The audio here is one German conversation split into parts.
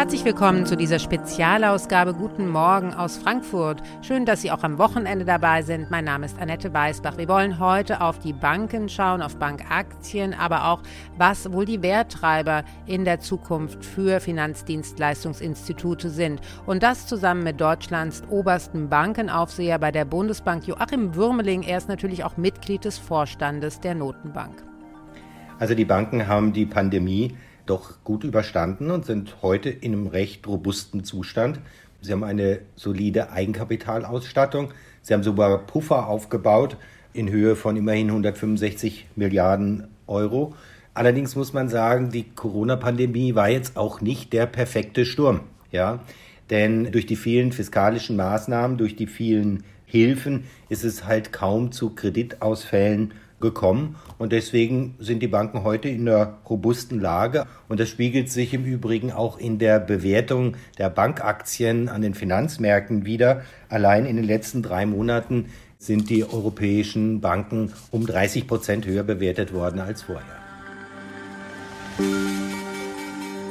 Herzlich willkommen zu dieser Spezialausgabe. Guten Morgen aus Frankfurt. Schön, dass Sie auch am Wochenende dabei sind. Mein Name ist Annette Weißbach. Wir wollen heute auf die Banken schauen, auf Bankaktien, aber auch, was wohl die Werttreiber in der Zukunft für Finanzdienstleistungsinstitute sind. Und das zusammen mit Deutschlands obersten Bankenaufseher bei der Bundesbank Joachim Würmeling. Er ist natürlich auch Mitglied des Vorstandes der Notenbank. Also die Banken haben die Pandemie doch gut überstanden und sind heute in einem recht robusten Zustand. Sie haben eine solide Eigenkapitalausstattung. Sie haben sogar Puffer aufgebaut in Höhe von immerhin 165 Milliarden Euro. Allerdings muss man sagen, die Corona-Pandemie war jetzt auch nicht der perfekte Sturm. Ja? Denn durch die vielen fiskalischen Maßnahmen, durch die vielen Hilfen ist es halt kaum zu Kreditausfällen gekommen. Und deswegen sind die Banken heute in einer robusten Lage. Und das spiegelt sich im Übrigen auch in der Bewertung der Bankaktien an den Finanzmärkten wieder. Allein in den letzten drei Monaten sind die europäischen Banken um 30 Prozent höher bewertet worden als vorher.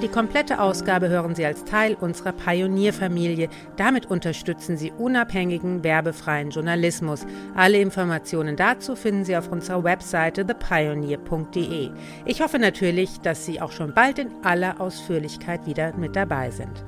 Die komplette Ausgabe hören Sie als Teil unserer Pionierfamilie. Damit unterstützen Sie unabhängigen, werbefreien Journalismus. Alle Informationen dazu finden Sie auf unserer Webseite thepioneer.de. Ich hoffe natürlich, dass Sie auch schon bald in aller Ausführlichkeit wieder mit dabei sind.